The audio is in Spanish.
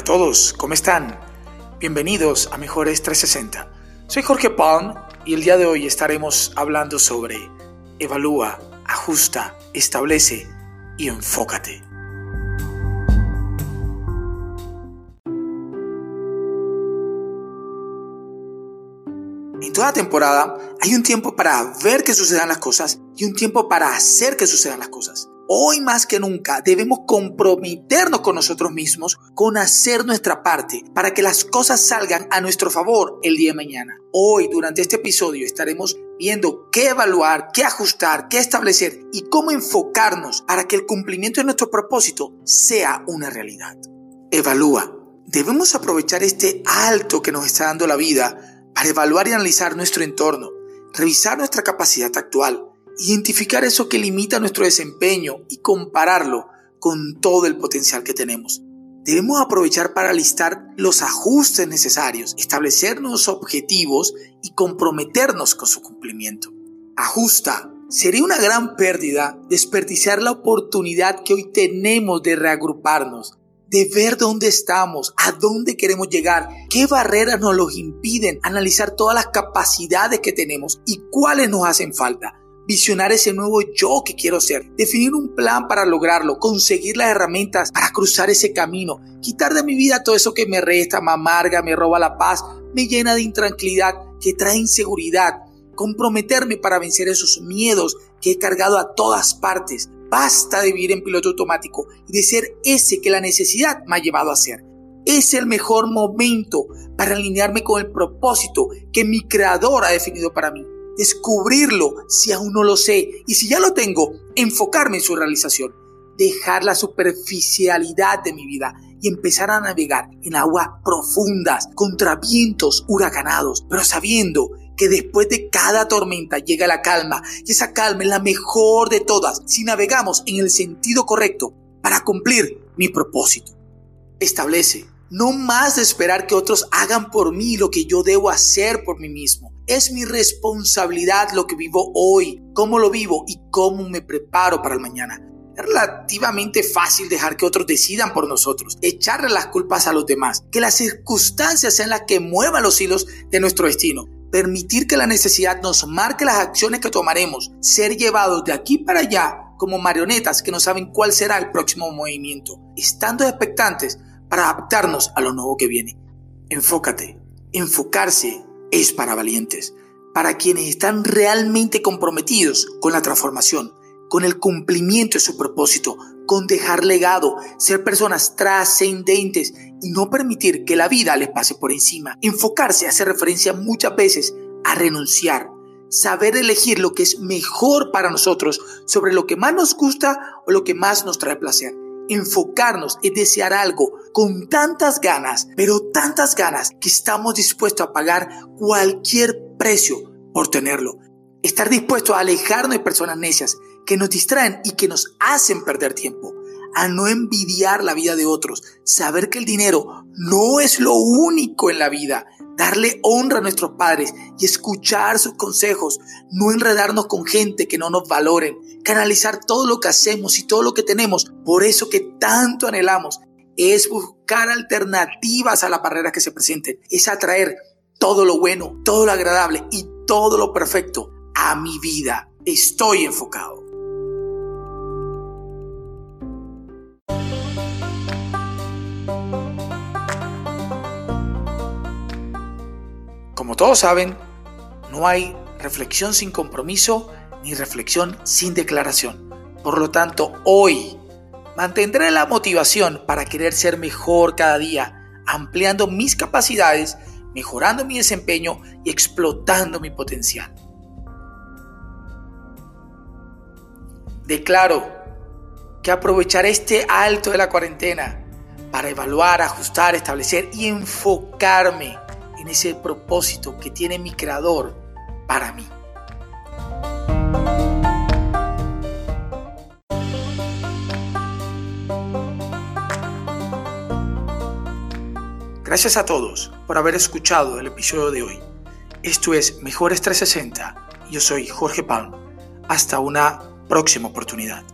Hola a todos, ¿cómo están? Bienvenidos a Mejores 360. Soy Jorge Palm y el día de hoy estaremos hablando sobre evalúa, ajusta, establece y enfócate. En toda temporada hay un tiempo para ver que sucedan las cosas y un tiempo para hacer que sucedan las cosas. Hoy más que nunca debemos comprometernos con nosotros mismos con hacer nuestra parte para que las cosas salgan a nuestro favor el día de mañana. Hoy durante este episodio estaremos viendo qué evaluar, qué ajustar, qué establecer y cómo enfocarnos para que el cumplimiento de nuestro propósito sea una realidad. Evalúa. Debemos aprovechar este alto que nos está dando la vida para evaluar y analizar nuestro entorno, revisar nuestra capacidad actual, identificar eso que limita nuestro desempeño y compararlo con todo el potencial que tenemos. Debemos aprovechar para listar los ajustes necesarios, establecernos objetivos y comprometernos con su cumplimiento. Ajusta. Sería una gran pérdida desperdiciar la oportunidad que hoy tenemos de reagruparnos, de ver dónde estamos, a dónde queremos llegar, qué barreras nos los impiden, analizar todas las capacidades que tenemos y cuáles nos hacen falta visionar ese nuevo yo que quiero ser, definir un plan para lograrlo, conseguir las herramientas para cruzar ese camino, quitar de mi vida todo eso que me resta, me amarga, me roba la paz, me llena de intranquilidad, que trae inseguridad, comprometerme para vencer esos miedos que he cargado a todas partes. Basta de vivir en piloto automático y de ser ese que la necesidad me ha llevado a ser. Es el mejor momento para alinearme con el propósito que mi creador ha definido para mí descubrirlo si aún no lo sé. Y si ya lo tengo, enfocarme en su realización, dejar la superficialidad de mi vida y empezar a navegar en aguas profundas contra vientos huracanados, pero sabiendo que después de cada tormenta llega la calma. Y esa calma es la mejor de todas si navegamos en el sentido correcto para cumplir mi propósito. Establece, no más de esperar que otros hagan por mí lo que yo debo hacer por mí mismo es mi responsabilidad lo que vivo hoy, cómo lo vivo y cómo me preparo para el mañana. Es relativamente fácil dejar que otros decidan por nosotros, echarle las culpas a los demás, que las circunstancias sean las que muevan los hilos de nuestro destino. Permitir que la necesidad nos marque las acciones que tomaremos, ser llevados de aquí para allá como marionetas que no saben cuál será el próximo movimiento, estando expectantes para adaptarnos a lo nuevo que viene. Enfócate. Enfocarse es para valientes, para quienes están realmente comprometidos con la transformación, con el cumplimiento de su propósito, con dejar legado, ser personas trascendentes y no permitir que la vida les pase por encima. Enfocarse hace referencia muchas veces a renunciar, saber elegir lo que es mejor para nosotros sobre lo que más nos gusta o lo que más nos trae placer enfocarnos es desear algo con tantas ganas, pero tantas ganas que estamos dispuestos a pagar cualquier precio por tenerlo. Estar dispuesto a alejarnos de personas necias que nos distraen y que nos hacen perder tiempo. A no envidiar la vida de otros. Saber que el dinero no es lo único en la vida darle honra a nuestros padres y escuchar sus consejos, no enredarnos con gente que no nos valoren, canalizar todo lo que hacemos y todo lo que tenemos, por eso que tanto anhelamos, es buscar alternativas a las barreras que se presenten, es atraer todo lo bueno, todo lo agradable y todo lo perfecto a mi vida. Estoy enfocado. Como todos saben, no hay reflexión sin compromiso ni reflexión sin declaración. Por lo tanto, hoy mantendré la motivación para querer ser mejor cada día, ampliando mis capacidades, mejorando mi desempeño y explotando mi potencial. Declaro que aprovecharé este alto de la cuarentena para evaluar, ajustar, establecer y enfocarme en ese propósito que tiene mi creador para mí. Gracias a todos por haber escuchado el episodio de hoy. Esto es Mejores 360. Yo soy Jorge Palm. Hasta una próxima oportunidad.